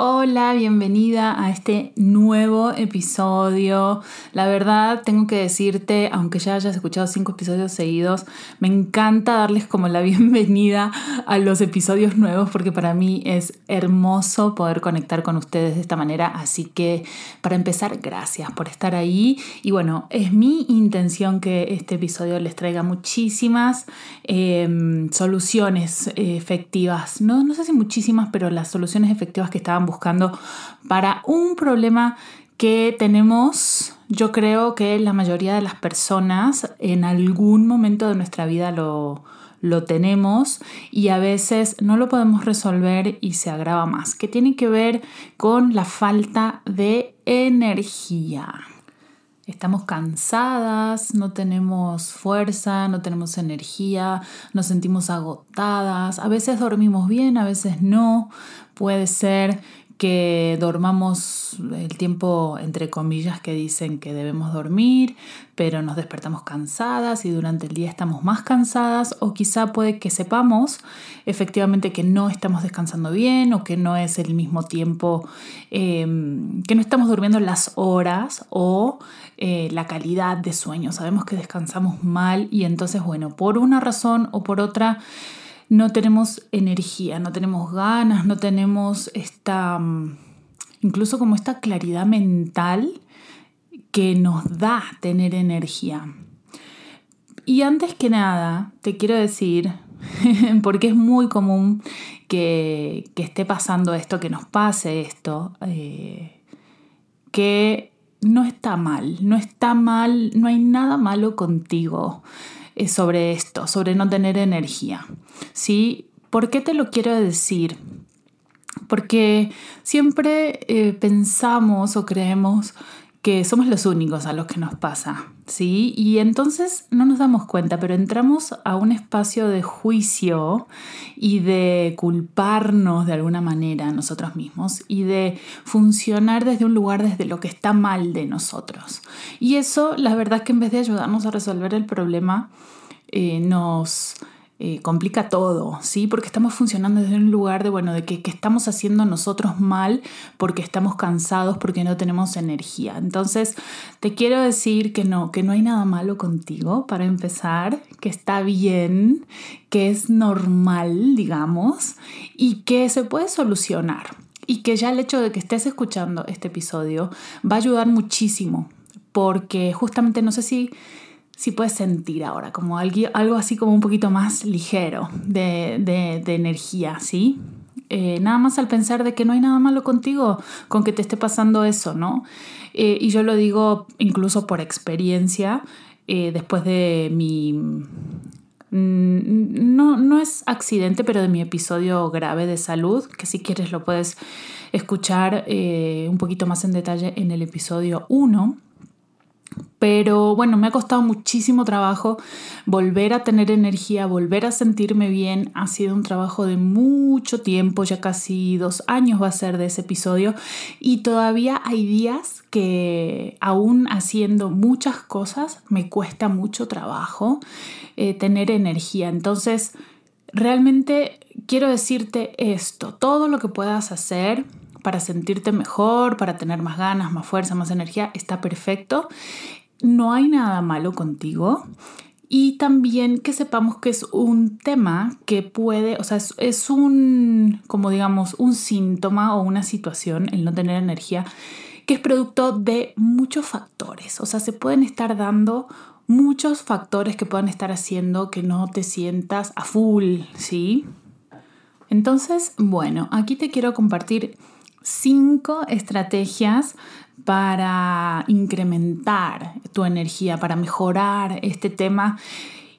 Hola, bienvenida a este nuevo episodio. La verdad, tengo que decirte, aunque ya hayas escuchado cinco episodios seguidos, me encanta darles como la bienvenida a los episodios nuevos porque para mí es hermoso poder conectar con ustedes de esta manera. Así que, para empezar, gracias por estar ahí. Y bueno, es mi intención que este episodio les traiga muchísimas em, soluciones efectivas. No, no sé si muchísimas, pero las soluciones efectivas que estaban buscando para un problema que tenemos, yo creo que la mayoría de las personas en algún momento de nuestra vida lo, lo tenemos y a veces no lo podemos resolver y se agrava más, que tiene que ver con la falta de energía. Estamos cansadas, no tenemos fuerza, no tenemos energía, nos sentimos agotadas, a veces dormimos bien, a veces no. Puede ser que dormamos el tiempo entre comillas que dicen que debemos dormir, pero nos despertamos cansadas y durante el día estamos más cansadas o quizá puede que sepamos efectivamente que no estamos descansando bien o que no es el mismo tiempo, em, que no estamos durmiendo las horas o eh, la calidad de sueño. Sabemos que descansamos mal y entonces, bueno, por una razón o por otra, no tenemos energía, no tenemos ganas, no tenemos esta, mm, incluso como esta claridad mental que nos da tener energía. Y antes que nada, te quiero decir, porque es muy común que, esté pasando esto, que nos pase esto, eh, que no está mal, no está mal, no hay nada malo contigo sobre esto, sobre no tener energía. ¿Sí? ¿Por qué te lo quiero decir? Porque siempre eh, pensamos o creemos que somos los únicos a los que nos pasa, ¿sí? Y entonces no nos damos cuenta, pero entramos a un espacio de juicio y de culparnos de alguna manera a nosotros mismos y de funcionar desde un lugar desde lo que está mal de nosotros. Y eso, la verdad es que en vez de ayudarnos a resolver el problema, eh, nos eh, complica todo, ¿sí? Porque estamos funcionando desde un lugar de, bueno, de que, estamos haciendo nosotros mal porque estamos cansados, porque no tenemos energía. Entonces, te quiero decir que no, que no hay nada malo contigo, para empezar, que está bien, que es normal, digamos, y que se puede solucionar. Y que ya el hecho de que estés escuchando este episodio va a ayudar muchísimo, porque justamente no sé si si puedes sentir ahora, como algo, así como un poquito más ligero de, energía, ¿sí? Eh, nada más al pensar de que no hay nada malo contigo con que te esté pasando eso, ¿no? Eh, y yo lo digo incluso por experiencia, eh, después de mi... Mm, no, no es accidente, pero de mi episodio grave de salud, que si quieres lo puedes escuchar un poquito más en detalle en el episodio 1 pero bueno, me ha costado muchísimo trabajo volver a tener energía, volver a sentirme bien. Ha sido un trabajo de mucho tiempo, ya casi dos años va a ser de ese episodio. Y todavía hay días que aún haciendo muchas cosas me cuesta mucho trabajo eh, tener energía. Entonces, realmente quiero decirte esto, todo lo que puedas hacer para sentirte mejor, para tener más ganas, más fuerza, más energía, está perfecto no hay nada malo contigo. Y también que sepamos que es un tema que puede, o sea, es, un, como digamos, un síntoma o una situación, el no tener energía, que es producto de muchos factores. O sea, se pueden estar dando muchos factores que puedan estar haciendo que no te sientas a full, ¿sí? Entonces, bueno, aquí te quiero compartir cinco estrategias para incrementar tu energía, para mejorar este tema.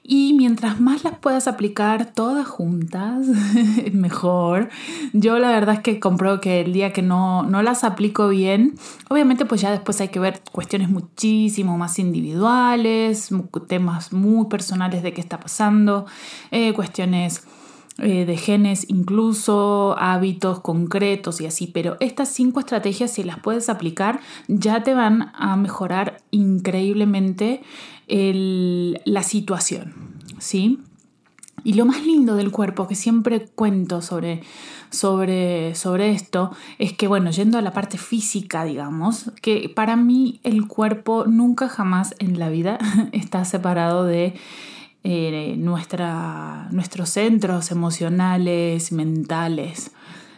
Y mientras más las puedas aplicar todas juntas, mejor. Yo la verdad es que compro que el día que no, no las aplico bien, obviamente pues ya después hay que ver cuestiones muchísimo más individuales, temas muy personales de qué está pasando, eh, cuestiones eh, de genes incluso, hábitos concretos y así, pero estas cinco estrategias si las puedes aplicar ya te van a mejorar increíblemente la situación, ¿sí? Y lo más lindo del cuerpo, que siempre cuento sobre, sobre, sobre esto, es que, bueno, yendo a la parte física, digamos, que para mí el cuerpo nunca jamás en la vida está separado de eh, nuestra, nuestros centros emocionales, mentales,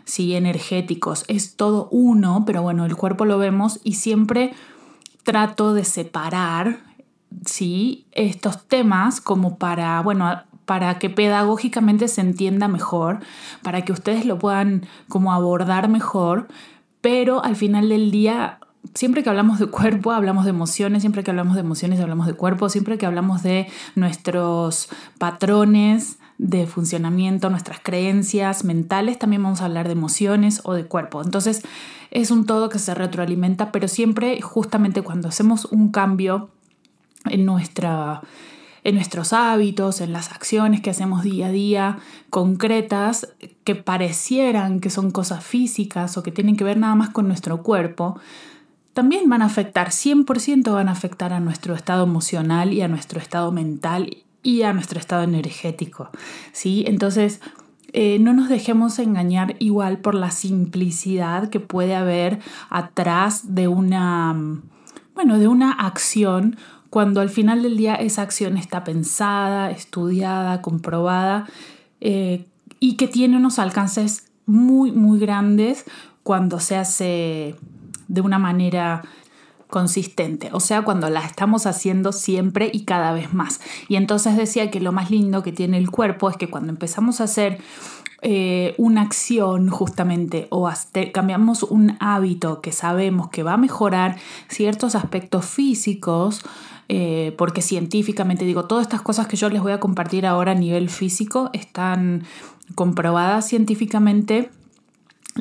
sí, energéticos. Es todo uno, pero bueno, el cuerpo lo vemos y siempre trato de separar, sí, estos temas como para, bueno, para que pedagógicamente se entienda mejor, para que ustedes lo puedan como abordar mejor, pero al final del día siempre que hablamos de cuerpo, hablamos de emociones, siempre que hablamos de emociones, hablamos de cuerpo, siempre que hablamos de nuestros patrones de funcionamiento, nuestras creencias mentales, también vamos a hablar de emociones o de cuerpo. Entonces es un todo que se retroalimenta, pero siempre justamente cuando hacemos un cambio en nuestra en nuestros hábitos, en las acciones que hacemos día a día, concretas, que parecieran que son cosas físicas o que tienen que ver nada más con nuestro cuerpo, también van a afectar, 100% van a afectar a nuestro estado emocional y a nuestro estado mental y a nuestro estado energético. ¿sí? Entonces, eh, no nos dejemos engañar igual por la simplicidad que puede haber atrás de una, bueno, de una acción cuando al final del día esa acción está pensada, estudiada, comprobada eh, y que tiene unos alcances muy, muy grandes cuando se hace de una manera consistente, o sea, cuando la estamos haciendo siempre y cada vez más. Y entonces decía que lo más lindo que tiene el cuerpo es que cuando empezamos a hacer eh, una acción justamente o cambiamos un hábito que sabemos que va a mejorar ciertos aspectos físicos, eh, porque científicamente digo, todas estas cosas que yo les voy a compartir ahora a nivel físico están comprobadas científicamente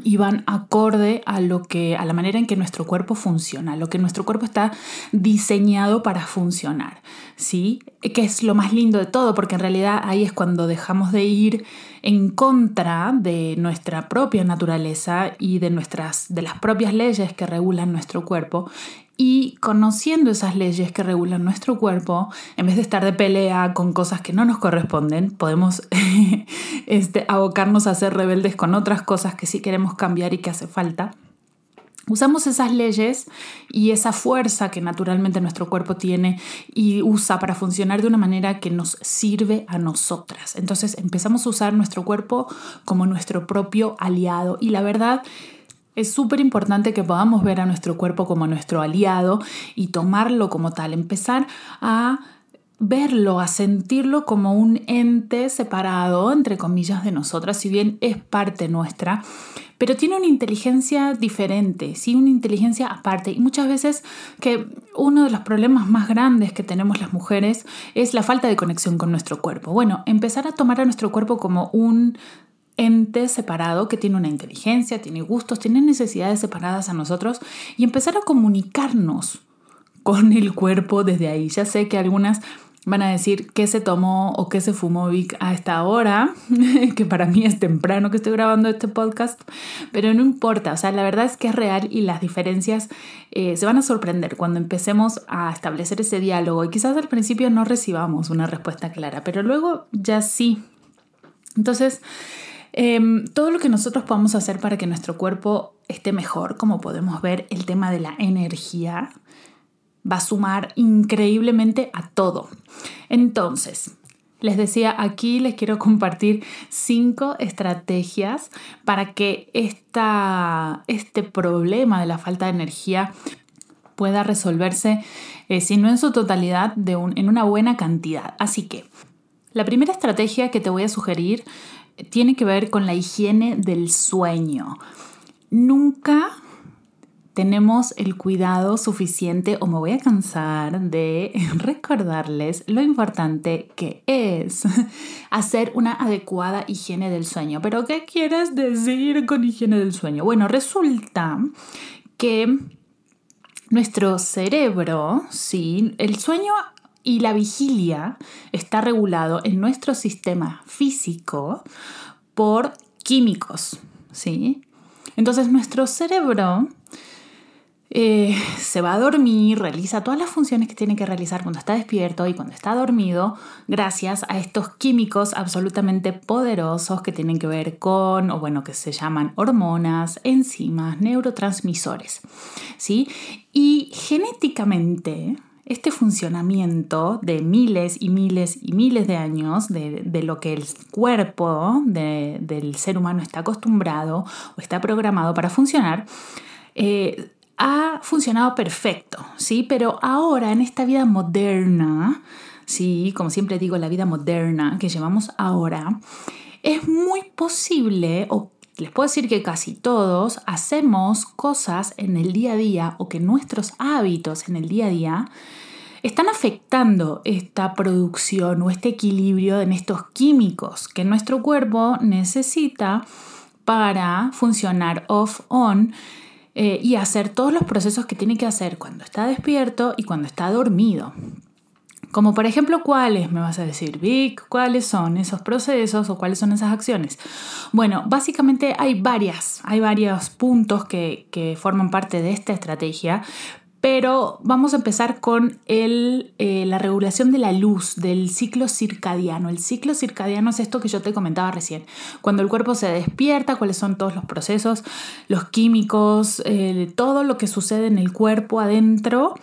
y van acorde a lo que a la manera en que nuestro cuerpo funciona, lo que nuestro cuerpo está diseñado para funcionar, ¿sí? Que es lo más lindo de todo, porque en realidad ahí es cuando dejamos de ir en contra de nuestra propia naturaleza y de nuestras de las propias leyes que regulan nuestro cuerpo y conociendo esas leyes que regulan nuestro cuerpo, en vez de estar de pelea con cosas que no nos corresponden, podemos este, abocarnos a ser rebeldes con otras cosas que sí queremos cambiar y que hace falta. Usamos esas leyes y esa fuerza que naturalmente nuestro cuerpo tiene y usa para funcionar de una manera que nos sirve a nosotras. Entonces empezamos a usar nuestro cuerpo como nuestro propio aliado y la verdad es súper importante que podamos ver a nuestro cuerpo como nuestro aliado y tomarlo como tal, empezar a verlo, a sentirlo como un ente separado, entre comillas, de nosotras, si bien es parte nuestra, pero tiene una inteligencia diferente, ¿sí? una inteligencia aparte. Y muchas veces que uno de los problemas más grandes que tenemos las mujeres es la falta de conexión con nuestro cuerpo. Bueno, empezar a tomar a nuestro cuerpo como un ente separado que tiene una inteligencia, tiene gustos, tiene necesidades separadas a nosotros y empezar a comunicarnos con el cuerpo desde ahí. Ya sé que algunas van a decir qué se tomó o qué se fumó Vic a esta hora, que para mí es temprano que estoy grabando este podcast, pero no importa, o sea, la verdad es que es real y las diferencias eh, se van a sorprender cuando empecemos a establecer ese diálogo y quizás al principio no recibamos una respuesta clara, pero luego ya sí. Entonces, Em, todo lo que nosotros podamos hacer para que nuestro cuerpo esté mejor, como podemos ver, el tema de la energía va a sumar increíblemente a todo. Entonces, les decía, aquí les quiero compartir cinco estrategias para que esta, este problema de la falta de energía pueda resolverse, eh, si no en su totalidad, de en una buena cantidad. Así que, la primera estrategia que te voy a sugerir tiene que ver con la higiene del sueño. Nunca tenemos el cuidado suficiente o me voy a cansar de recordarles lo importante que es hacer una adecuada higiene del sueño. Pero ¿qué quieres decir con higiene del sueño? Bueno, resulta que nuestro cerebro, sí, el sueño y la vigilia está regulado en nuestro sistema físico por químicos, ¿sí? Entonces nuestro cerebro eh, se va a dormir, realiza todas las funciones que tiene que realizar cuando está despierto y cuando está dormido, gracias a estos químicos absolutamente poderosos que tienen que ver con, o bueno, que se llaman hormonas, enzimas, neurotransmisores. ¿sí? Y genéticamente, este funcionamiento de miles y miles y miles de años de, lo que el cuerpo del ser humano está acostumbrado o está programado para funcionar, eh, ha funcionado perfecto, ¿sí? Pero ahora en esta vida moderna, ¿sí? Como siempre digo, la vida moderna que llevamos ahora, es muy posible, o les puedo decir que casi todos, hacemos cosas en el día a día o que nuestros hábitos en el día a día están afectando esta producción o este equilibrio en estos químicos que nuestro cuerpo necesita para funcionar off-on eh, y hacer todos los procesos que tiene que hacer cuando está despierto y cuando está dormido. Como por ejemplo, ¿cuáles? Me vas a decir, Vic, ¿cuáles son esos procesos o cuáles son esas acciones? Bueno, básicamente hay varias, hay varios puntos que, forman parte de esta estrategia, pero vamos a empezar con el, eh, la regulación de la luz, del ciclo circadiano. El ciclo circadiano es esto que yo te comentaba recién. Cuando el cuerpo se despierta, cuáles son todos los procesos, los químicos, eh, todo lo que sucede en el cuerpo adentro.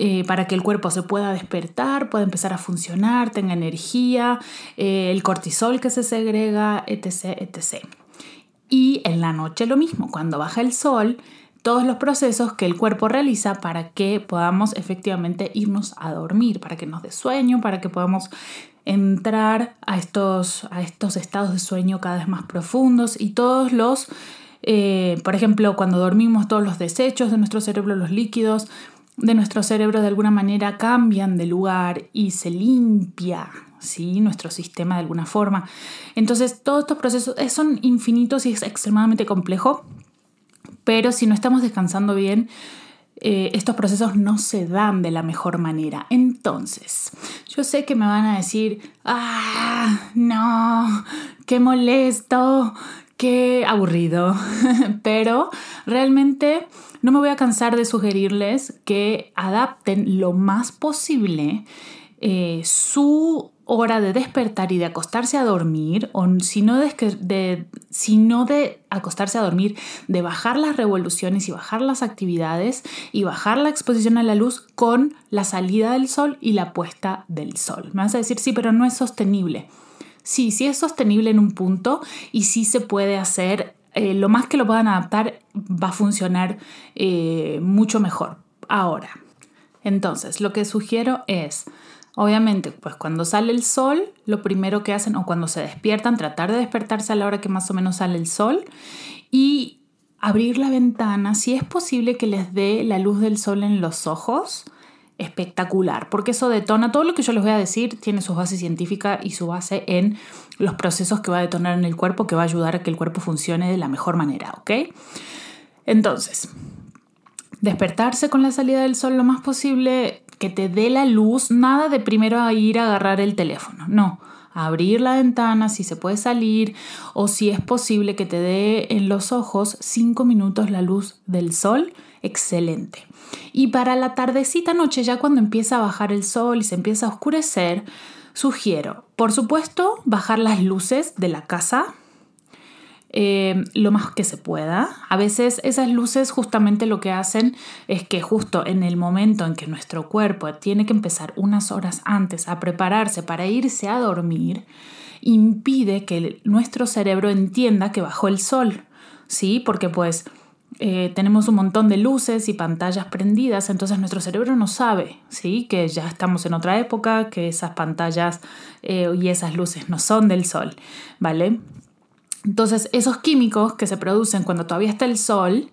Eh, para que el cuerpo se pueda despertar, pueda empezar a funcionar, tenga energía, el cortisol que se segrega, etc, etc. Y en la noche lo mismo, cuando baja el sol, todos los procesos que el cuerpo realiza para que podamos efectivamente irnos a dormir, para que nos dé sueño, para que podamos entrar a estos, a estos estados de sueño cada vez más profundos y todos los, eh, por ejemplo, cuando dormimos todos los desechos de nuestro cerebro, los líquidos de nuestro cerebro de alguna manera cambian de lugar y se limpia ¿sí? nuestro sistema de alguna forma. Entonces todos estos procesos son infinitos y es extremadamente complejo pero si no estamos descansando bien, eh, estos procesos no se dan de la mejor manera. Entonces, yo sé que me van a decir, ah, no, qué molesto, qué aburrido, pero realmente no me voy a cansar de sugerirles que adapten lo más posible eh, su hora de despertar y de acostarse a dormir, o si no de, de acostarse a dormir, de bajar las revoluciones y bajar las actividades y bajar la exposición a la luz con la salida del sol y la puesta del sol. Me vas a decir, sí, pero no es sostenible. Sí, sí es sostenible en un punto y sí se puede hacer, eh, lo más que lo puedan adaptar va a funcionar eh, mucho mejor. Ahora, entonces, lo que sugiero es Obviamente, pues cuando sale el sol, lo primero que hacen, o cuando se despiertan, tratar de despertarse a la hora que más o menos sale el sol y abrir la ventana, si es posible que les dé la luz del sol en los ojos, espectacular, porque eso detona todo lo que yo les voy a decir, tiene su base científica y su base en los procesos que va a detonar en el cuerpo, que va a ayudar a que el cuerpo funcione de la mejor manera, ¿ok? Entonces, despertarse con la salida del sol lo más posible, que te dé la luz, nada de primero a ir a agarrar el teléfono, no. Abrir la ventana si se puede salir o si es posible que te dé en los ojos cinco minutos la luz del sol, excelente. Y para la tardecita noche, ya cuando empieza a bajar el sol y se empieza a oscurecer, sugiero, por supuesto, bajar las luces de la casa, eh, lo más que se pueda. A veces esas luces justamente lo que hacen es que justo en el momento en que nuestro cuerpo tiene que empezar unas horas antes a prepararse para irse a dormir, impide que nuestro cerebro entienda que bajó el sol, ¿sí? Porque pues eh, tenemos un montón de luces y pantallas prendidas, entonces nuestro cerebro no sabe, ¿sí? Que ya estamos en otra época, que esas pantallas eh, y esas luces no son del sol, ¿vale? Entonces, esos químicos que se producen cuando todavía está el sol,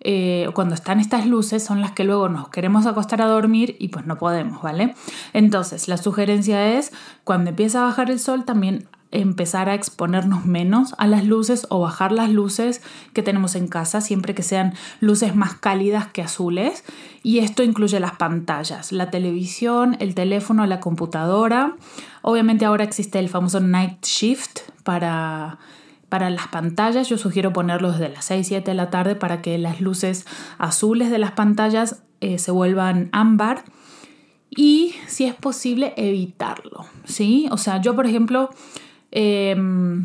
eh, cuando están estas luces son las que luego nos queremos acostar a dormir y pues no podemos, ¿vale? Entonces, la sugerencia es cuando empieza a bajar el sol también empezar a exponernos menos a las luces o bajar las luces que tenemos en casa, siempre que sean luces más cálidas que azules. Y esto incluye las pantallas, la televisión, el teléfono, la computadora. Obviamente ahora existe el famoso night shift para para las pantallas yo sugiero ponerlo desde las 6, 7 de la tarde para que las luces azules de las pantallas eh, se vuelvan ámbar y si es posible evitarlo, ¿sí? O sea, yo por ejemplo, em,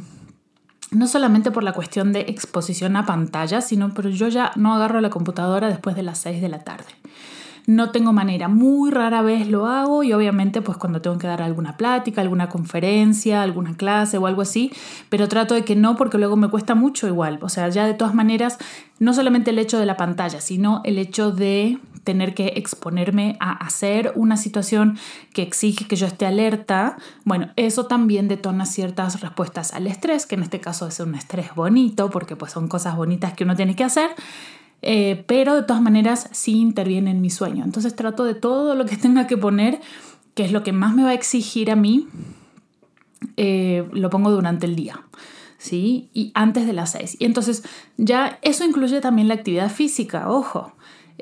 no solamente por la cuestión de exposición a pantallas, sino pero yo ya no agarro la computadora después de las 6 de la tarde. No tengo manera, muy rara vez lo hago y obviamente pues cuando tengo que dar alguna plática, alguna conferencia, alguna clase o algo así, pero trato de que no porque luego me cuesta mucho igual, o sea, ya de todas maneras, no solamente el hecho de la pantalla, sino el hecho de tener que exponerme a hacer una situación que exige que yo esté alerta, bueno, eso también detona ciertas respuestas al estrés, que en este caso es un estrés bonito, porque pues son cosas bonitas que uno tiene que hacer, eh, pero de todas maneras sí interviene en mi sueño. Entonces trato de todo lo que tenga que poner, que es lo que más me va a exigir a mí, eh, lo pongo durante el día. ¿Sí? Y antes de las 6. Y entonces ya eso incluye también la actividad física, ojo.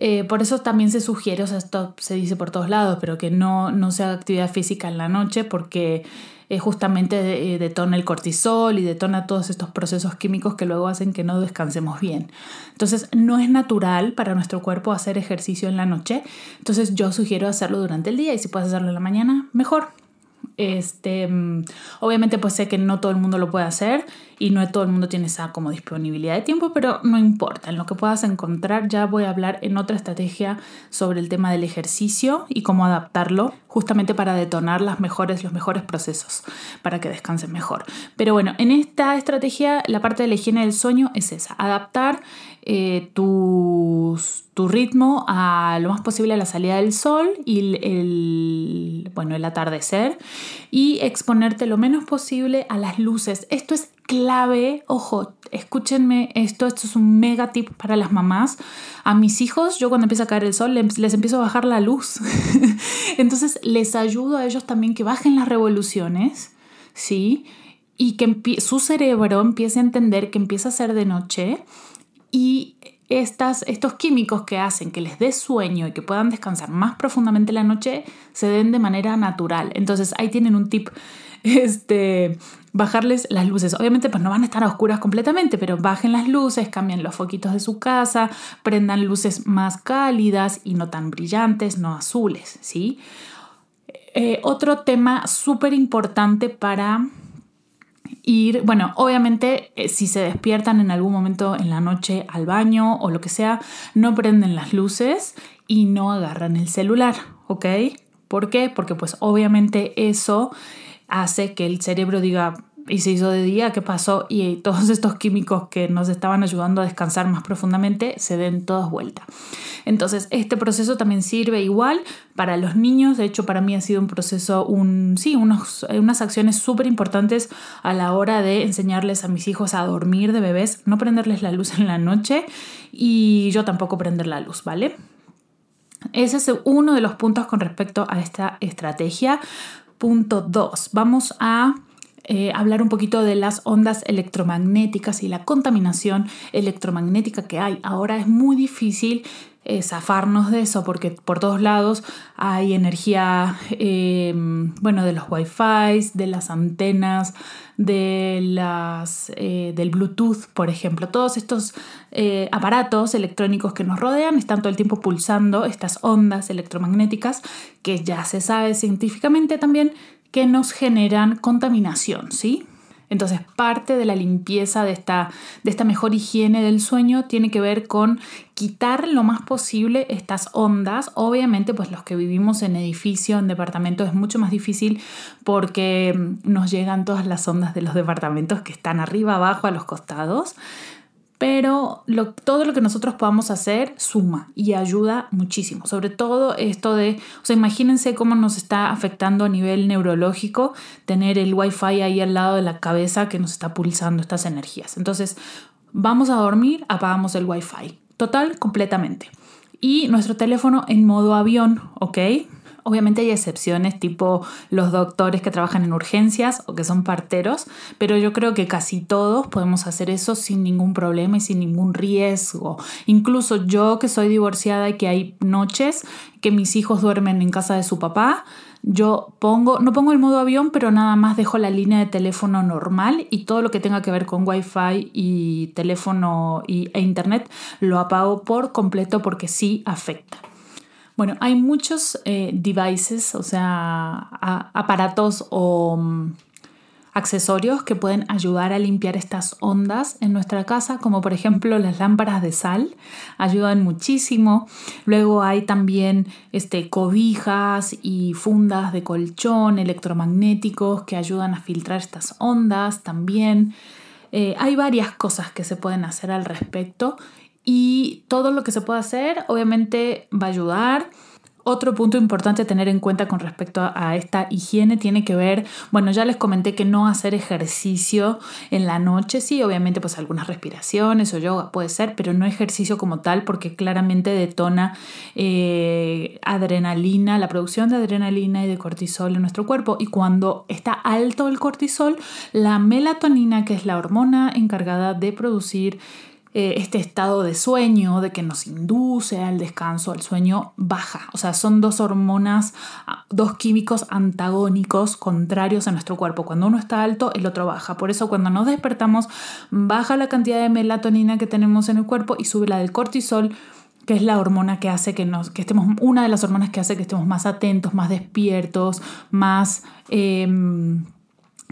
Eh, por eso también se sugiere, o sea, esto se dice por todos lados, pero que no, no se haga actividad física en la noche porque eh, justamente eh, detona el cortisol y detona todos estos procesos químicos que luego hacen que no descansemos bien. Entonces no es natural para nuestro cuerpo hacer ejercicio en la noche, entonces yo sugiero hacerlo durante el día y si puedes hacerlo en la mañana, mejor. Este, mm, obviamente pues sé que no todo el mundo lo puede hacer y no todo el mundo tiene esa como disponibilidad de tiempo, pero no importa, en lo que puedas encontrar ya voy a hablar en otra estrategia sobre el tema del ejercicio y cómo adaptarlo justamente para detonar las mejores, los mejores procesos para que descansen mejor. Pero bueno, en esta estrategia la parte de la higiene del sueño es esa, adaptar eh, tu, ritmo a lo más posible a la salida del sol y el, bueno, el atardecer y exponerte lo menos posible a las luces. Esto es clave, ojo, escúchenme esto, esto es un mega tip para las mamás. A mis hijos, yo cuando empieza a caer el sol, les, les empiezo a bajar la luz. Entonces les ayudo a ellos también que bajen las revoluciones, ¿sí? Y que su cerebro empiece a entender que empieza a ser de noche y estas, estos químicos que hacen que les dé sueño y que puedan descansar más profundamente la noche se den de manera natural. Entonces ahí tienen un tip, este, bajarles las luces. Obviamente pues no van a estar a oscuras completamente, pero bajen las luces, cambien los foquitos de su casa, prendan luces más cálidas y no tan brillantes, no azules, ¿sí? Eh, otro tema súper importante para ir, bueno, obviamente eh, si se despiertan en algún momento en la noche al baño o lo que sea, no prenden las luces y no agarran el celular, ¿ok? ¿Por qué? Porque pues obviamente eso hace que el cerebro diga, y se hizo de día, ¿qué pasó? Y todos estos químicos que nos estaban ayudando a descansar más profundamente se den todos vuelta. Entonces, este proceso también sirve igual para los niños. De hecho, para mí ha sido un proceso, un, sí, unos, unas acciones súper importantes a la hora de enseñarles a mis hijos a dormir de bebés, no prenderles la luz en la noche y yo tampoco prender la luz, ¿vale? Ese es uno de los puntos con respecto a esta estrategia. Punto 2. Vamos a eh, hablar un poquito de las ondas electromagnéticas y la contaminación electromagnética que hay. Ahora es muy difícil eh, zafarnos de eso porque por todos lados hay energía, eh, bueno, de los wifi, de las antenas, de las, del Bluetooth, por ejemplo. Todos estos aparatos electrónicos que nos rodean están todo el tiempo pulsando estas ondas electromagnéticas que ya se sabe científicamente también que nos generan contaminación, ¿sí? Entonces, parte de la limpieza de esta, de esta mejor higiene del sueño tiene que ver con quitar lo más posible estas ondas. Obviamente, pues los que vivimos en edificio, en departamento, es mucho más difícil porque nos llegan todas las ondas de los departamentos que están arriba, abajo, a los costados pero todo lo que nosotros podamos hacer suma y ayuda muchísimo. Sobre todo esto de, o sea, imagínense cómo nos está afectando a nivel neurológico tener el wifi ahí al lado de la cabeza que nos está pulsando estas energías. Entonces, vamos a dormir, apagamos el wifi. total, completamente. Y nuestro teléfono en modo avión, ¿ok? Obviamente hay excepciones tipo los doctores que trabajan en urgencias o que son parteros, pero yo creo que casi todos podemos hacer eso sin ningún problema y sin ningún riesgo. Incluso yo que soy divorciada y que hay noches que mis hijos duermen en casa de su papá, yo pongo, no pongo el modo avión, pero nada más dejo la línea de teléfono normal y todo lo que tenga que ver con Wi-Fi y teléfono y, e internet lo apago por completo porque sí afecta. Bueno, hay muchos eh, devices, o sea, aparatos o mm, accesorios que pueden ayudar a limpiar estas ondas en nuestra casa, como por ejemplo las lámparas de sal, ayudan muchísimo. Luego hay también este, cobijas y fundas de colchón electromagnéticos que ayudan a filtrar estas ondas también. Eh, hay varias cosas que se pueden hacer al respecto y todo lo que se pueda hacer obviamente va a ayudar. Otro punto importante a tener en cuenta con respecto a esta higiene tiene que ver, bueno, ya les comenté que no hacer ejercicio en la noche, sí, obviamente pues algunas respiraciones o yoga puede ser, pero no ejercicio como tal porque claramente detona eh, adrenalina, la producción de adrenalina y de cortisol en nuestro cuerpo y cuando está alto el cortisol, la melatonina, que es la hormona encargada de producir eh, este estado de sueño, de que nos induce al descanso, al sueño, baja. O sea, son dos hormonas, ah, dos químicos antagónicos, contrarios a nuestro cuerpo. Cuando uno está alto, el otro baja. Por eso cuando nos despertamos, baja la cantidad de melatonina que tenemos en el cuerpo y sube la del cortisol que es la hormona que hace que nos, que estemos, una de las hormonas que hace que estemos más atentos, más despiertos, más, em,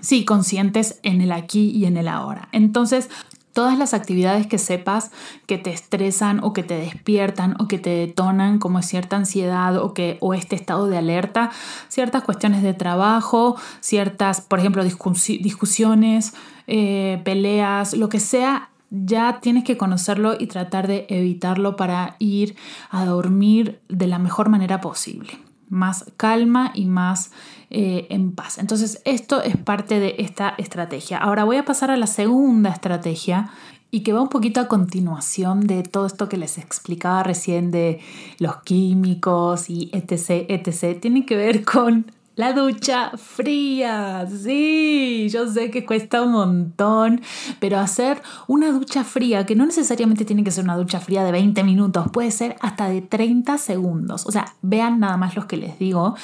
sí, conscientes en el aquí y en el ahora. Entonces, todas las actividades que sepas que te estresan o que te despiertan o que te detonan como cierta ansiedad o que o este estado de alerta, ciertas cuestiones de trabajo, ciertas, por ejemplo, discusiones, eh, peleas, lo que sea, ya tienes que conocerlo y tratar de evitarlo para ir a dormir de la mejor manera posible más calma y más eh, en paz. Entonces esto es parte de esta estrategia. Ahora voy a pasar a la segunda estrategia y que va un poquito a continuación de todo esto que les explicaba recién de los químicos y etc, etc. Tiene que ver con la ducha fría, sí, yo sé que cuesta un montón, pero hacer una ducha fría, que no necesariamente tiene que ser una ducha fría de 20 minutos, puede ser hasta de 30 segundos. O sea, vean nada más los que les digo.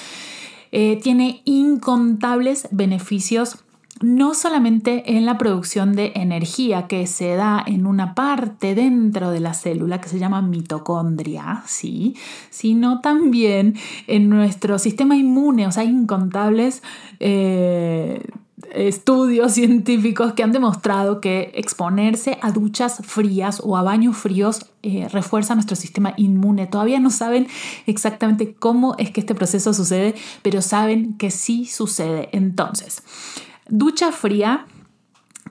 Eh, tiene incontables beneficios no solamente en la producción de energía que se da en una parte dentro de la célula que se llama mitocondria, ¿sí? sino también en nuestro sistema inmune, o sea, hay incontables eh, estudios científicos que han demostrado que exponerse a duchas frías o a baños fríos eh, refuerza nuestro sistema inmune. Todavía no saben exactamente cómo es que este proceso sucede, pero saben que sí sucede. Entonces, ducha fría,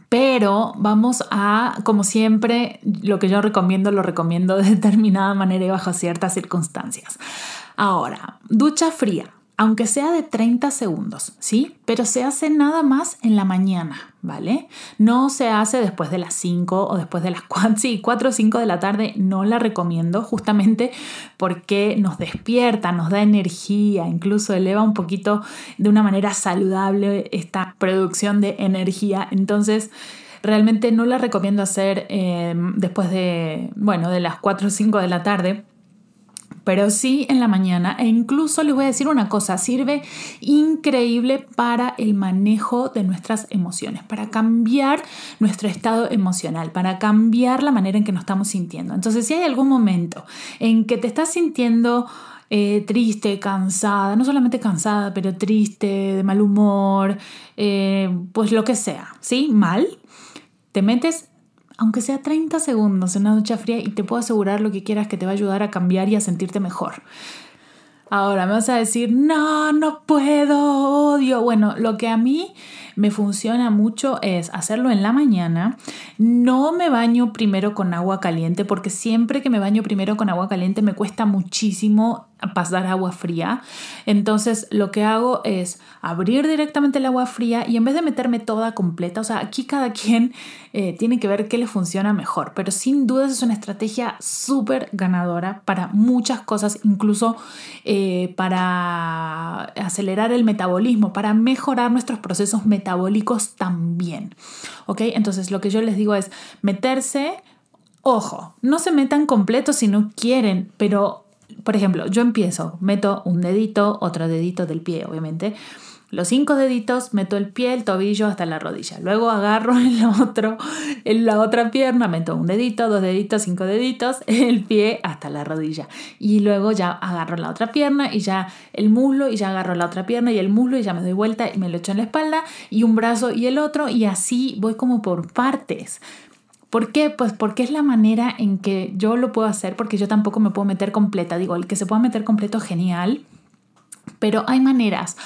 pero vamos a, como siempre, lo que yo recomiendo, lo recomiendo de determinada manera y bajo ciertas circunstancias. Ahora, ducha fría aunque sea de 30 segundos, ¿sí? Pero se hace nada más en la mañana, ¿vale? No se hace después de las 5 o después de las 4, sí, 4 o 5 de la tarde, no la recomiendo justamente porque nos despierta, nos da energía, incluso eleva un poquito de una manera saludable esta producción de energía. Entonces, realmente no la recomiendo hacer eh, después de, bueno, de las 4 o 5 de la tarde pero sí en la mañana e incluso les voy a decir una cosa, sirve increíble para el manejo de nuestras emociones, para cambiar nuestro estado emocional, para cambiar la manera en que nos estamos sintiendo. Entonces, si hay algún momento en que te estás sintiendo eh, triste, cansada, no solamente cansada, pero triste, de mal humor, eh, pues lo que sea, ¿sí? Mal, te metes aunque sea 30 segundos en una ducha fría y te puedo asegurar lo que quieras que te va a ayudar a cambiar y a sentirte mejor. Ahora me vas a decir, no, no puedo, odio. Bueno, lo que a mí me funciona mucho es hacerlo en la mañana. No me baño primero con agua caliente porque siempre que me baño primero con agua caliente me cuesta muchísimo pasar agua fría. Entonces lo que hago es abrir directamente el agua fría y en vez de meterme toda completa, o sea, aquí cada quien eh, tiene que ver qué le funciona mejor, pero sin duda es una estrategia súper ganadora para muchas cosas, incluso eh, para acelerar el metabolismo, para mejorar nuestros procesos metabólicos también. ¿Ok? Entonces lo que yo les digo es meterse... Ojo, no se metan completo si no quieren, pero por ejemplo, yo empiezo, meto un dedito, otro dedito del pie, obviamente. Los cinco deditos, meto el pie, el tobillo hasta la rodilla. Luego agarro el otro, en la otra pierna, meto un dedito, dos deditos, cinco deditos, el pie hasta la rodilla. Y luego ya agarro la otra pierna y ya el muslo y ya agarro la otra pierna y el muslo y ya me doy vuelta y me lo echo en la espalda y un brazo y el otro y así voy como por partes. ¿Por qué? Pues porque es la manera en que yo lo puedo hacer, porque yo tampoco me puedo meter completa. Digo, el que se pueda meter completo, genial, pero hay maneras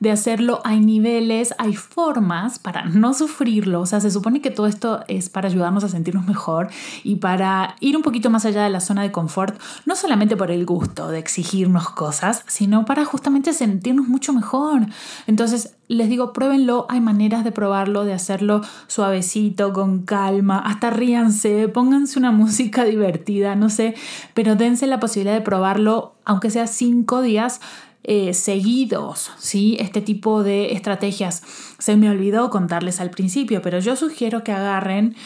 de hacerlo, hay niveles, hay formas para no sufrirlo. O sea, se supone que todo esto es para ayudarnos a sentirnos mejor y para ir un poquito más allá de la zona de confort, no solamente por el gusto de exigirnos cosas, sino para justamente sentirnos mucho mejor. Entonces, les digo, pruébenlo, hay maneras de probarlo, de hacerlo suavecito, con calma, hasta ríanse, pónganse una música divertida, no sé, pero dense la posibilidad de probarlo, aunque sea cinco días eh, seguidos, ¿sí? Este tipo de estrategias. Se me olvidó contarles al principio, pero yo sugiero que agarren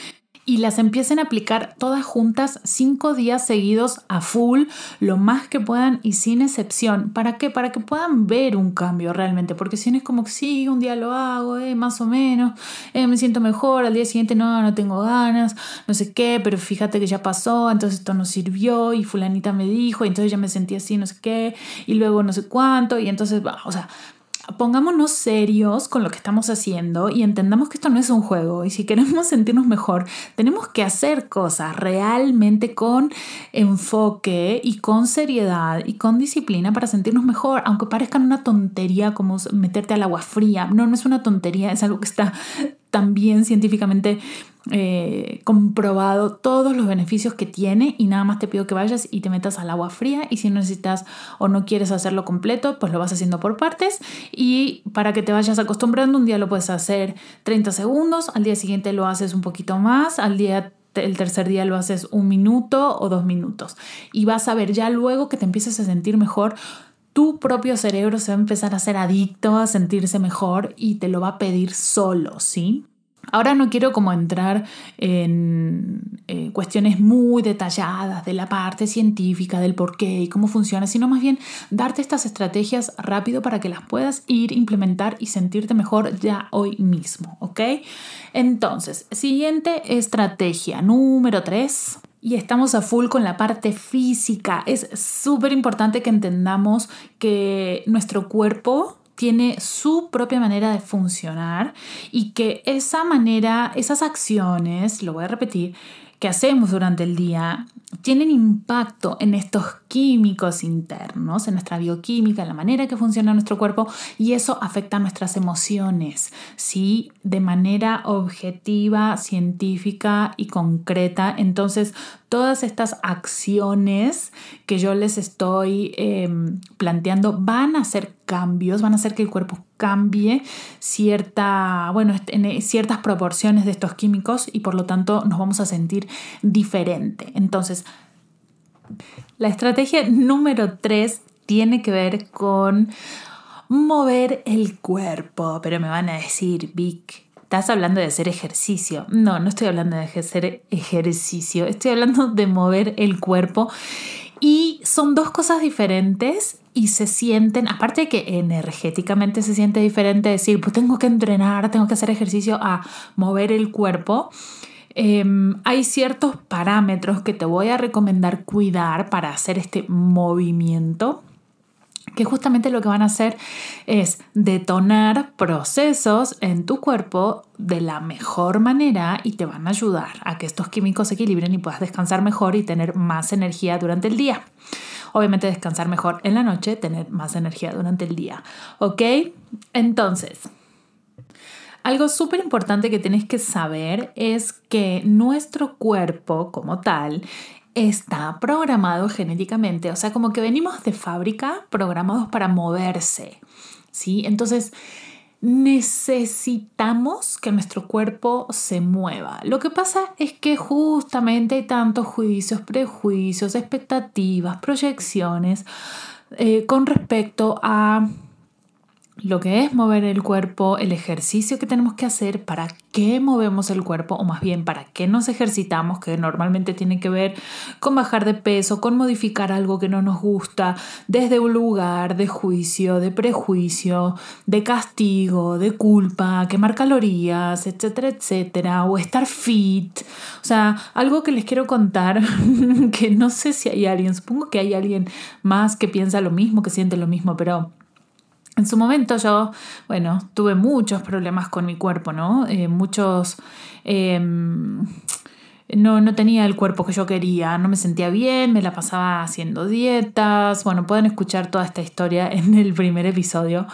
y las empiecen a aplicar todas juntas cinco días seguidos a full, lo más que puedan y sin excepción. ¿Para qué? Para que puedan ver un cambio realmente, porque si no es como que sí, un día lo hago, eh, más o menos, eh, me siento mejor, al día siguiente no, no tengo ganas, no sé qué, pero fíjate que ya pasó, entonces esto no sirvió y fulanita me dijo, y entonces ya me sentí así, no sé qué, y luego no sé cuánto, y entonces, o sea, pongámonos serios con lo que estamos haciendo y entendamos que esto no es un juego y si queremos sentirnos mejor, tenemos que hacer cosas realmente con enfoque y con seriedad y con disciplina para sentirnos mejor, aunque parezcan una tontería como meterte al agua fría. No, no es una tontería, es algo que está también científicamente eh, comprobado todos los beneficios que tiene y nada más te pido que vayas y te metas al agua fría y si no necesitas o no quieres hacerlo completo, pues lo vas haciendo por partes y para que te vayas acostumbrando, un día lo puedes hacer 30 segundos, al día siguiente lo haces un poquito más, al día el tercer día lo haces un minuto o dos minutos y vas a ver ya luego que te empieces a sentir mejor tu propio cerebro se va a empezar a ser adicto a sentirse mejor y te lo va a pedir solo, ¿sí? Ahora no quiero como entrar en eh, cuestiones muy detalladas de la parte científica, del por qué y cómo funciona, sino más bien darte estas estrategias rápido para que las puedas ir, implementar y sentirte mejor ya hoy mismo, ¿ok? Entonces, siguiente estrategia, número 3 y estamos a full con la parte física. Es súper importante que entendamos que nuestro cuerpo tiene su propia manera de funcionar y que esa manera, esas acciones, lo voy a repetir, que hacemos durante el día tienen impacto en estos químicos internos, en nuestra bioquímica, en la manera que funciona nuestro cuerpo y eso afecta nuestras emociones, ¿sí? De manera objetiva, científica y concreta. Entonces, todas estas acciones que yo les estoy em, planteando van a hacer cambios, van a hacer que el cuerpo cambie cierta, bueno, en ciertas proporciones de estos químicos y por lo tanto nos vamos a sentir diferente. Entonces, la estrategia número 3 tiene que ver con mover el cuerpo, pero me van a decir, Vic, estás hablando de hacer ejercicio. No, no estoy hablando de hacer ejercicio, estoy hablando de mover el cuerpo. Y son dos cosas diferentes y se sienten, aparte de que energéticamente se siente diferente decir, pues tengo que entrenar, tengo que hacer ejercicio a mover el cuerpo. Em, hay ciertos parámetros que te voy a recomendar cuidar para hacer este movimiento que justamente lo que van a hacer es detonar procesos en tu cuerpo de la mejor manera y te van a ayudar a que estos químicos se equilibren y puedas descansar mejor y tener más energía durante el día. Obviamente descansar mejor en la noche, tener más energía durante el día. ¿Ok? Entonces, Algo súper importante que tenés que saber es que nuestro cuerpo como tal está programado genéticamente, o sea, como que venimos de fábrica programados para moverse, ¿sí? Entonces, necesitamos que nuestro cuerpo se mueva. Lo que pasa es que justamente hay tantos juicios, prejuicios, expectativas, proyecciones eh, con respecto a lo que es mover el cuerpo, el ejercicio que tenemos que hacer, para qué movemos el cuerpo o más bien para qué nos ejercitamos, que normalmente tiene que ver con bajar de peso, con modificar algo que no nos gusta, desde un lugar de juicio, de prejuicio, de castigo, de culpa, quemar calorías, etcétera, etcétera, o estar fit. O sea, algo que les quiero contar, que no sé si hay alguien, supongo que hay alguien más que piensa lo mismo, que siente lo mismo, pero en su momento yo, bueno, tuve muchos problemas con mi cuerpo, ¿no? Eh, muchos... Em, no, no tenía el cuerpo que yo quería, no me sentía bien, me la pasaba haciendo dietas. Bueno, pueden escuchar toda esta historia en el primer episodio.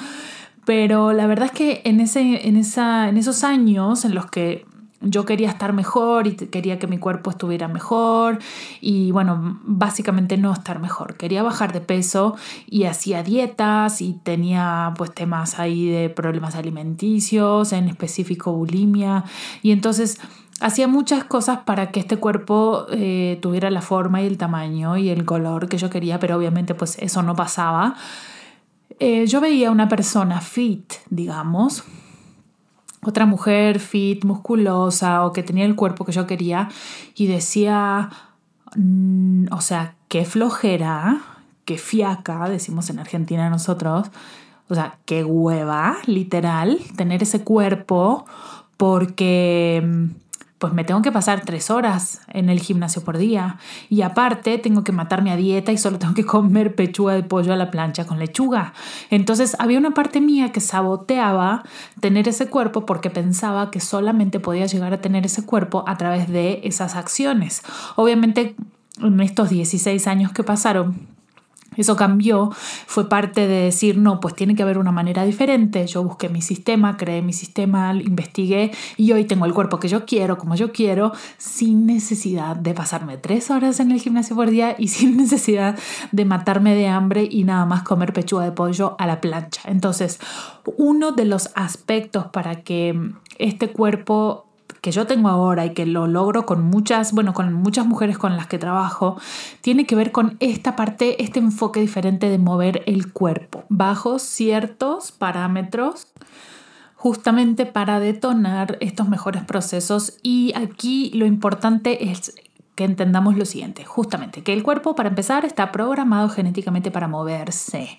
Pero la verdad es que en, ese, en, esa, en esos años en los que yo quería estar mejor y quería que mi cuerpo estuviera mejor y bueno, básicamente no estar mejor. Quería bajar de peso y hacía dietas y tenía pues temas ahí de problemas alimenticios, en específico bulimia y entonces hacía muchas cosas para que este cuerpo eh, tuviera la forma y el tamaño y el color que yo quería, pero obviamente pues eso no pasaba. Eh, yo veía una persona fit, digamos, otra mujer fit, musculosa o que tenía el cuerpo que yo quería y decía, mm, o sea, qué flojera, qué fiaca, decimos en Argentina nosotros, o sea, qué hueva, literal, tener ese cuerpo porque mm, pues me tengo que pasar tres horas en el gimnasio por día. Y aparte tengo que matarme a dieta y solo tengo que comer pechuga de pollo a la plancha con lechuga. Entonces había una parte mía que saboteaba tener ese cuerpo porque pensaba que solamente podía llegar a tener ese cuerpo a través de esas acciones. Obviamente en estos 16 años que pasaron, eso cambió, fue parte de decir, no, pues tiene que haber una manera diferente. Yo busqué mi sistema, creé mi sistema, investigué y hoy tengo el cuerpo que yo quiero, como yo quiero, sin necesidad de pasarme tres horas en el gimnasio por día y sin necesidad de matarme de hambre y nada más comer pechuga de pollo a la plancha. Entonces, uno de los aspectos para que este cuerpo que yo tengo ahora y que lo logro con muchas, bueno, con muchas mujeres con las que trabajo, tiene que ver con esta parte, este enfoque diferente de mover el cuerpo bajo ciertos parámetros justamente para detonar estos mejores procesos. Y aquí lo importante es que entendamos lo siguiente, justamente que el cuerpo para empezar está programado genéticamente para moverse.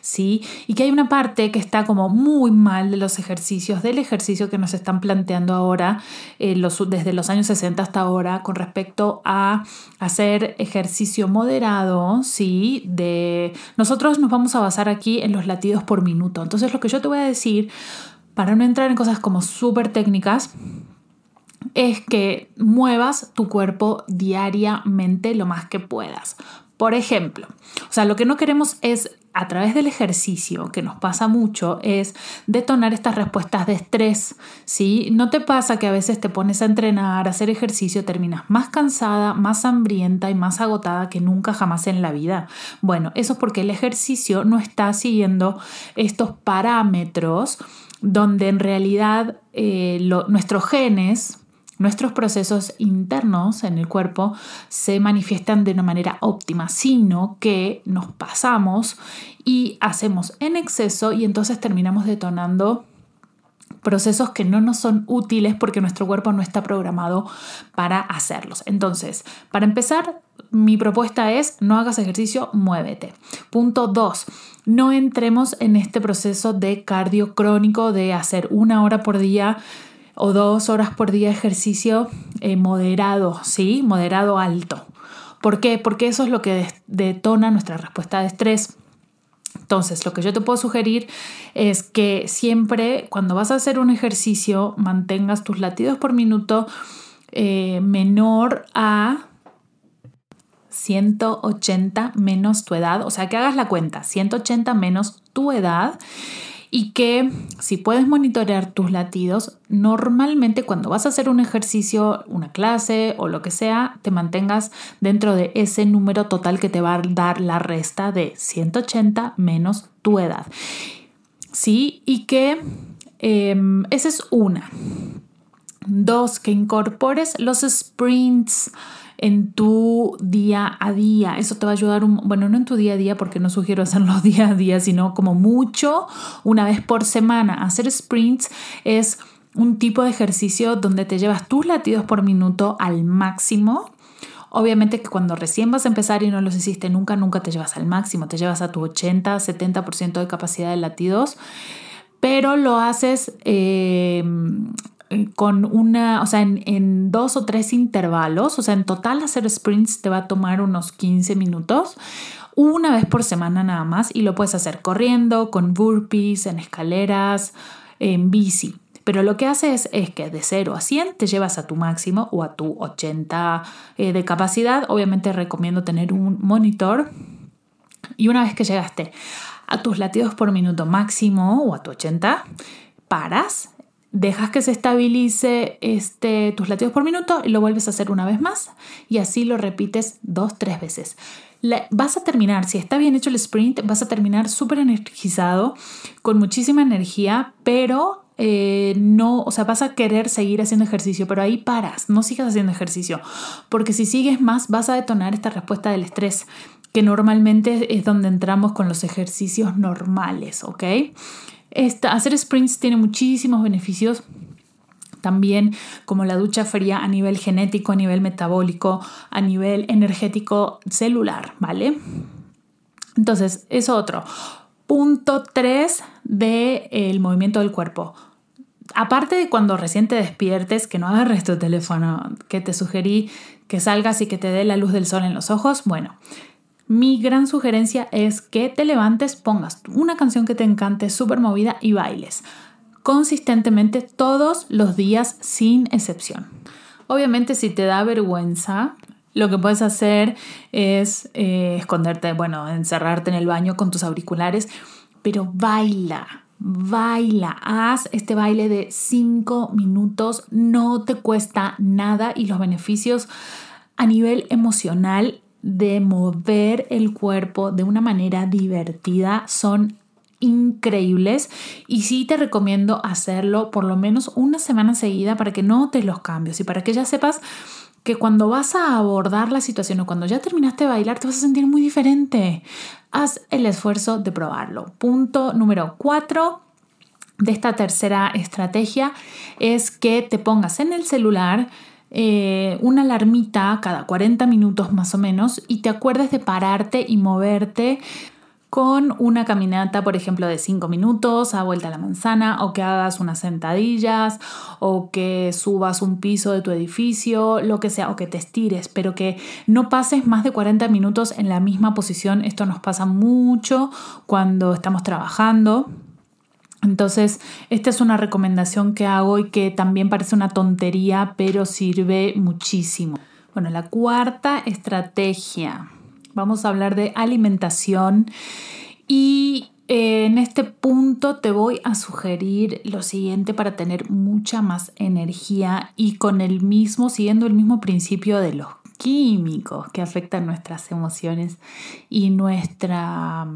¿sí? Y que hay una parte que está como muy mal de los ejercicios, del ejercicio que nos están planteando ahora, eh, desde los años 60 hasta ahora, con respecto a hacer ejercicio moderado, ¿sí? De, nosotros nos vamos a basar aquí en los latidos por minuto. Entonces lo que yo te voy a decir, para no entrar en cosas como súper técnicas, es que muevas tu cuerpo diariamente lo más que puedas. Por ejemplo, o sea, lo que no queremos es a través del ejercicio, que nos pasa mucho, es detonar estas respuestas de estrés. ¿sí? ¿No te pasa que a veces te pones a entrenar, a hacer ejercicio, terminas más cansada, más hambrienta y más agotada que nunca jamás en la vida? Bueno, eso es porque el ejercicio no está siguiendo estos parámetros donde en realidad eh, nuestros genes, nuestros procesos internos en el cuerpo se manifiestan de una manera óptima, sino que nos pasamos y hacemos en exceso y entonces terminamos detonando procesos que no nos son útiles porque nuestro cuerpo no está programado para hacerlos. Entonces, para empezar, mi propuesta es no hagas ejercicio, muévete. Punto 2. No entremos en este proceso de cardio crónico de hacer una hora por día o dos horas por día de ejercicio eh, moderado, ¿sí? Moderado alto. ¿Por qué? Porque eso es lo que detona nuestra respuesta de estrés. Entonces, lo que yo te puedo sugerir es que siempre cuando vas a hacer un ejercicio mantengas tus latidos por minuto eh, menor a 180 menos tu edad, o sea que hagas la cuenta, 180 menos tu edad y que si puedes monitorear tus latidos, normalmente cuando vas a hacer un ejercicio, una clase o lo que sea, te mantengas dentro de ese número total que te va a dar la resta de 180 menos tu edad. ¿Sí? Y que em, esa es una. Dos, que incorpores los sprints en tu día a día. Eso te va a ayudar, bueno, no en tu día a día porque no sugiero hacerlo día a día, sino como mucho una vez por semana. Hacer sprints es un tipo de ejercicio donde te llevas tus latidos por minuto al máximo. Obviamente que cuando recién vas a empezar y no los hiciste nunca, nunca te llevas al máximo, te llevas a tu 80, 70% de capacidad de latidos, pero lo haces eh, con una, o sea, en, dos o tres intervalos, o sea, en total hacer sprints te va a tomar unos 15 minutos, una vez por semana nada más, y lo puedes hacer corriendo, con burpees, en escaleras, en bici. Pero lo que haces es que de 0 a 100 te llevas a tu máximo o a tu 80 eh, de capacidad. Obviamente recomiendo tener un monitor. Y una vez que llegaste a tus latidos por minuto máximo o a tu 80, paras dejas que se estabilice este, tus latidos por minuto y lo vuelves a hacer una vez más y así lo repites dos, tres veces. vas a terminar, si está bien hecho el sprint, vas a terminar súper energizado, con muchísima energía, pero eh, no, o sea, vas a querer seguir haciendo ejercicio, pero ahí paras, no sigas haciendo ejercicio, porque si sigues más vas a detonar esta respuesta del estrés que normalmente es donde entramos con los ejercicios normales, ¿ok? Hacer sprints tiene muchísimos beneficios también como la ducha fría a nivel genético, a nivel metabólico, a nivel energético celular, ¿vale? Entonces, es otro. Punto 3 del movimiento del cuerpo. Aparte de cuando recién te despiertes, que no agarres tu teléfono, que te sugerí que salgas y que te dé la luz del sol en los ojos, bueno, mi gran sugerencia es que te levantes, pongas una canción que te encante, súper movida y bailes consistentemente todos los días sin excepción. Obviamente si te da vergüenza, lo que puedes hacer es eh, esconderte, bueno, encerrarte en el baño con tus auriculares, pero baila, baila, haz este baile de 5 minutos, no te cuesta nada y los beneficios a nivel emocional de mover el cuerpo de una manera divertida son increíbles y sí te recomiendo hacerlo por lo menos una semana seguida para que notes los cambios y para que ya sepas que cuando vas a abordar la situación o cuando ya terminaste de bailar te vas a sentir muy diferente. Haz el esfuerzo de probarlo. Punto número cuatro de esta tercera estrategia es que te pongas en el celular eh, una alarmita cada 40 minutos más o menos y te acuerdes de pararte y moverte con una caminata, por ejemplo, de 5 minutos a vuelta a la manzana, o que hagas unas sentadillas, o que subas un piso de tu edificio, lo que sea, o que te estires, pero que no pases más de 40 minutos en la misma posición. Esto nos pasa mucho cuando estamos trabajando. Entonces, esta es una recomendación que hago y que también parece una tontería, pero sirve muchísimo. Bueno, la cuarta estrategia. Vamos a hablar de alimentación y eh, en este punto te voy a sugerir lo siguiente para tener mucha más energía y con el mismo, siguiendo el mismo principio de los químicos que afectan nuestras emociones y nuestra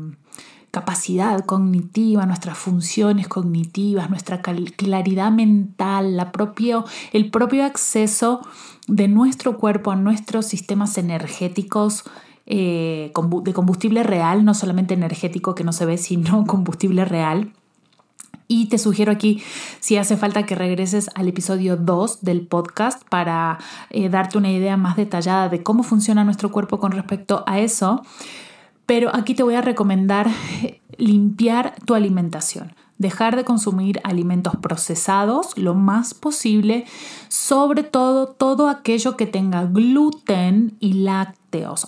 capacidad cognitiva, nuestras funciones cognitivas, nuestra claridad mental, la propio, el propio acceso de nuestro cuerpo a nuestros sistemas energéticos eh, de combustible real, no solamente energético que no se ve, sino combustible real. Y te sugiero aquí, si hace falta que regreses al episodio 2 del podcast para eh, darte una idea más detallada de cómo funciona nuestro cuerpo con respecto a eso. Pero aquí te voy a recomendar limpiar tu alimentación, dejar de consumir alimentos procesados lo más posible, sobre todo todo aquello que tenga gluten y lácteos.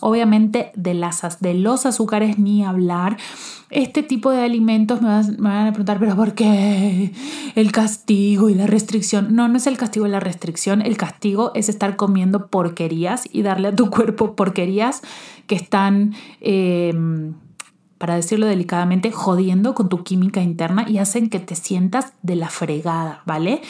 Obviamente de, las, de los azúcares ni hablar. Este tipo de alimentos me, me van a preguntar, pero ¿por qué el castigo y la restricción? No, no es el castigo y la restricción. El castigo es estar comiendo porquerías y darle a tu cuerpo porquerías que están... Em, para decirlo delicadamente, jodiendo con tu química interna y hacen que te sientas de la fregada, ¿vale?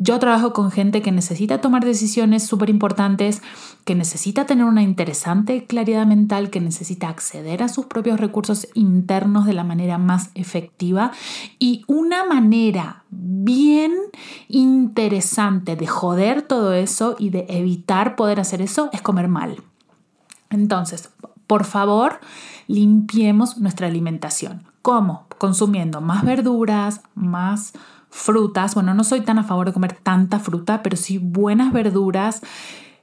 Yo trabajo con gente que necesita tomar decisiones súper importantes, que necesita tener una interesante claridad mental, que necesita acceder a sus propios recursos internos de la manera más efectiva y una manera bien interesante de joder todo eso y de evitar poder hacer eso es comer mal. Entonces, por favor, limpiemos nuestra alimentación. ¿Cómo? Consumiendo más verduras, más frutas. Bueno, no soy tan a favor de comer tanta fruta, pero sí buenas verduras.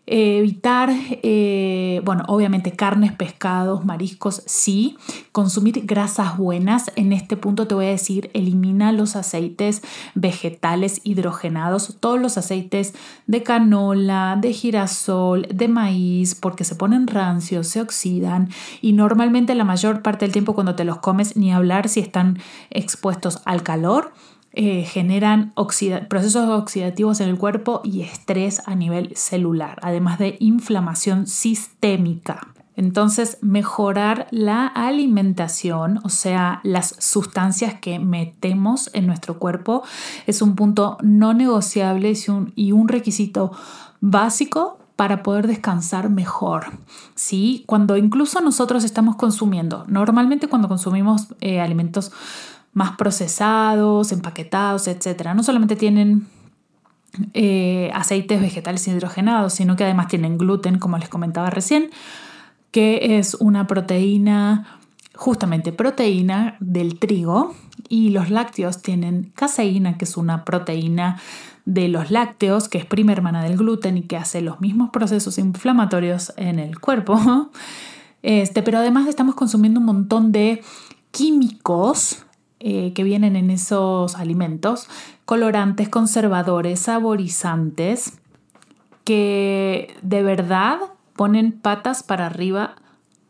evitar, eh, bueno, obviamente carnes, pescados, mariscos, sí. Consumir grasas buenas. En este punto te voy a decir, elimina los aceites vegetales hidrogenados, todos los aceites de canola, de girasol, de maíz, porque se ponen rancios, se oxidan y normalmente la mayor parte del tiempo cuando te los comes, ni hablar si están expuestos al calor eh, generan procesos oxidativos en el cuerpo y estrés a nivel celular, además de inflamación sistémica. Entonces, mejorar la alimentación, o sea, las sustancias que metemos en nuestro cuerpo, es un punto no negociable y un requisito básico para poder descansar mejor. ¿sí? Cuando incluso nosotros estamos consumiendo, normalmente cuando consumimos eh, alimentos más procesados, empaquetados, etc. No solamente tienen eh, aceites vegetales hidrogenados, sino que además tienen gluten, como les comentaba recién, que es una proteína, justamente proteína del trigo, y los lácteos tienen caseína, que es una proteína de los lácteos, que es prima hermana del gluten y que hace los mismos procesos inflamatorios en el cuerpo. Este, pero además estamos consumiendo un montón de químicos eh, que vienen en esos alimentos, colorantes, conservadores, saborizantes, que de verdad ponen patas para arriba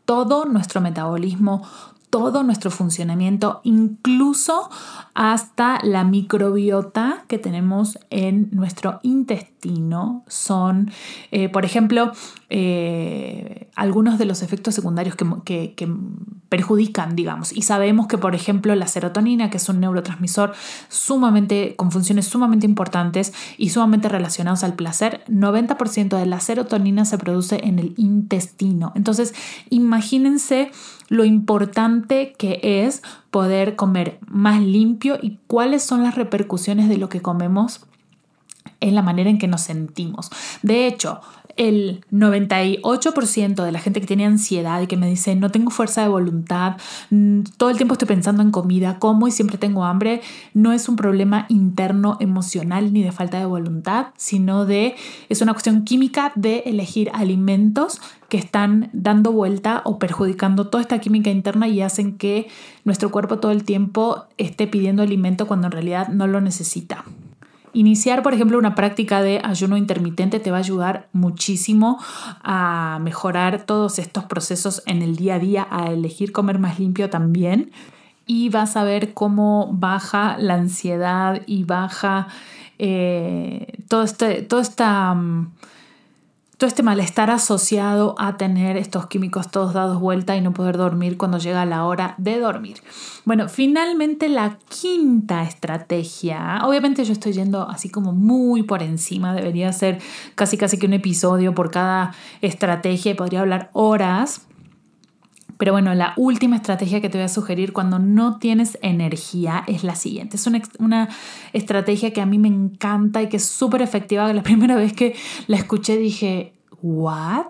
todo nuestro metabolismo, todo nuestro funcionamiento, incluso hasta la microbiota que tenemos en nuestro intestino. Son, eh, por ejemplo, eh, algunos de los efectos secundarios que, que, perjudican, digamos. Y sabemos que, por ejemplo, la serotonina, que es un neurotransmisor sumamente, con funciones sumamente importantes y sumamente relacionados al placer, 90% de la serotonina se produce en el intestino. Entonces, imagínense lo importante que es poder comer más limpio y cuáles son las repercusiones de lo que comemos en la manera en que nos sentimos. De hecho, el 98% de la gente que tiene ansiedad y que me dice no tengo fuerza de voluntad, mm, todo el tiempo estoy pensando en comida, como y siempre tengo hambre, no es un problema interno emocional ni de falta de voluntad, sino de es una cuestión química de elegir alimentos que están dando vuelta o perjudicando toda esta química interna y hacen que nuestro cuerpo todo el tiempo esté pidiendo alimento cuando en realidad no lo necesita. Iniciar, por ejemplo, una práctica de ayuno intermitente te va a ayudar muchísimo a mejorar todos estos procesos en el día a día, a elegir comer más limpio también. Y vas a ver cómo baja la ansiedad y baja eh, todo este, toda esta... Mm, todo este malestar asociado a tener estos químicos todos dados vuelta y no poder dormir cuando llega la hora de dormir. Bueno, finalmente la quinta estrategia, obviamente yo estoy yendo así como muy por encima, debería ser casi casi que un episodio por cada estrategia y podría hablar horas. Pero bueno, la última estrategia que te voy a sugerir cuando no tienes energía es la siguiente. Es una, estrategia que a mí me encanta y que es súper efectiva. La primera vez que la escuché dije, ¿what?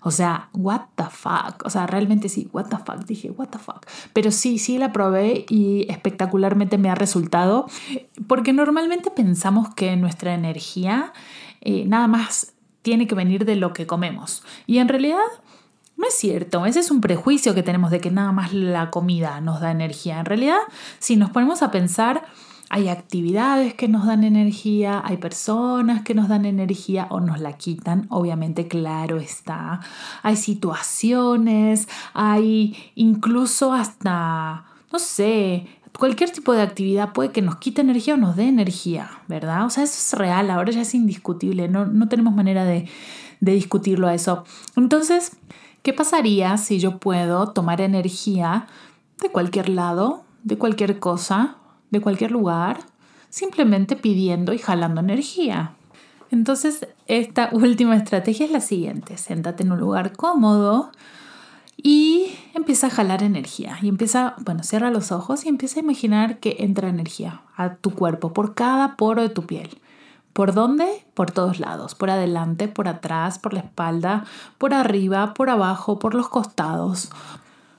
O sea, what the fuck. O sea, realmente sí, what the fuck. Dije, what the fuck. Pero sí, sí la probé y espectacularmente me ha resultado. Porque normalmente pensamos que nuestra energía eh, nada más tiene que venir de lo que comemos. Y en realidad no es cierto, ese es un prejuicio que tenemos de que nada más la comida nos da energía. En realidad, si nos ponemos a pensar, hay actividades que nos dan energía, hay personas que nos dan energía o nos la quitan, obviamente claro está. Hay situaciones, hay incluso hasta, no sé, cualquier tipo de actividad puede que nos quite energía o nos dé energía, ¿verdad? O sea, eso es real, ahora ya es indiscutible, no, no tenemos manera de, de discutirlo a eso. Entonces, ¿Qué pasaría si yo puedo tomar energía de cualquier lado, de cualquier cosa, de cualquier lugar, simplemente pidiendo y jalando energía. Entonces, esta última estrategia es la siguiente. Siéntate en un lugar cómodo y empieza a jalar energía. Y empieza, bueno, cierra los ojos y empieza a imaginar que entra energía a tu cuerpo por cada poro de tu piel. ¿Por dónde? Por todos lados, por adelante, por atrás, por la espalda, por arriba, por abajo, por los costados,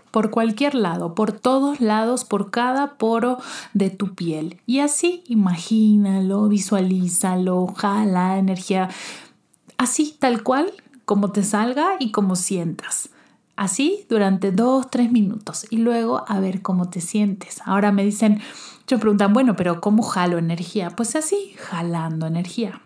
por cualquier lado, por todos lados, por cada poro de tu piel. Y así imagínalo, visualízalo, jala energía, así tal cual como te salga y como sientas. Así durante dos, tres minutos y luego a ver cómo te sientes. Ahora me dicen, yo preguntan, bueno, pero ¿cómo jalo energía? Pues así, jalando energía.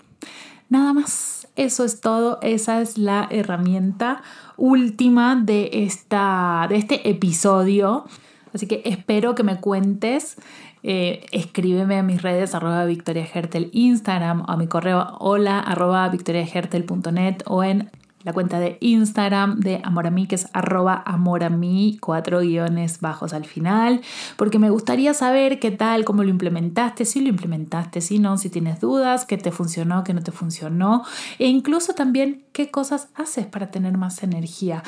Nada más, eso es todo, esa es la herramienta última de, esta, de este episodio. Así que espero que me cuentes. Eh, escríbeme a mis redes arroba Victoria Hertel Instagram o a mi correo hola arroba victoriahertel.net o en la cuenta de Instagram de Amor a mí, que es arroba amor a mí, cuatro guiones bajos al final, porque me gustaría saber qué tal, cómo lo implementaste, si lo implementaste, si no, si tienes dudas, qué te funcionó, qué no te funcionó, e incluso también qué cosas haces para tener más energía.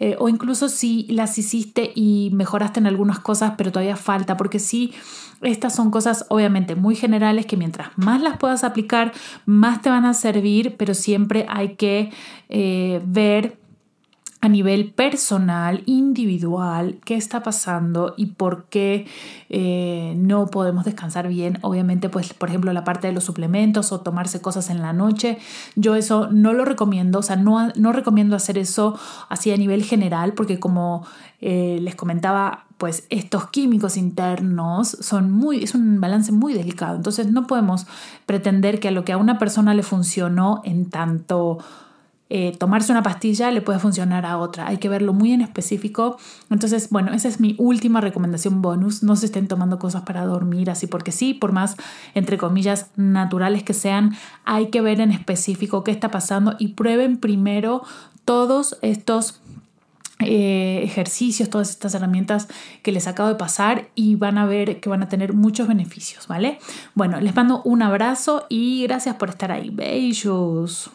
Eh, o incluso si las hiciste y mejoraste en algunas cosas, pero todavía falta, porque sí, estas son cosas obviamente muy generales que mientras más las puedas aplicar, más te van a servir, pero siempre hay que eh, ver a nivel personal, individual, qué está pasando y por qué eh, no podemos descansar bien. Obviamente, pues, por ejemplo, la parte de los suplementos o tomarse cosas en la noche, yo eso no lo recomiendo, o sea, no, no recomiendo hacer eso así a nivel general, porque como eh, les comentaba, pues estos químicos internos son muy, es un balance muy delicado. Entonces, no podemos pretender que a lo que a una persona le funcionó en tanto eh, tomarse una pastilla le puede funcionar a otra. Hay que verlo muy en específico. Entonces, bueno, esa es mi última recomendación bonus. No se estén tomando cosas para dormir así porque sí, por más, entre comillas, naturales que sean, hay que ver en específico qué está pasando y prueben primero todos estos eh, ejercicios, todas estas herramientas que les acabo de pasar y van a ver que van a tener muchos beneficios, ¿vale? Bueno, les mando un abrazo y gracias por estar ahí. Beijos.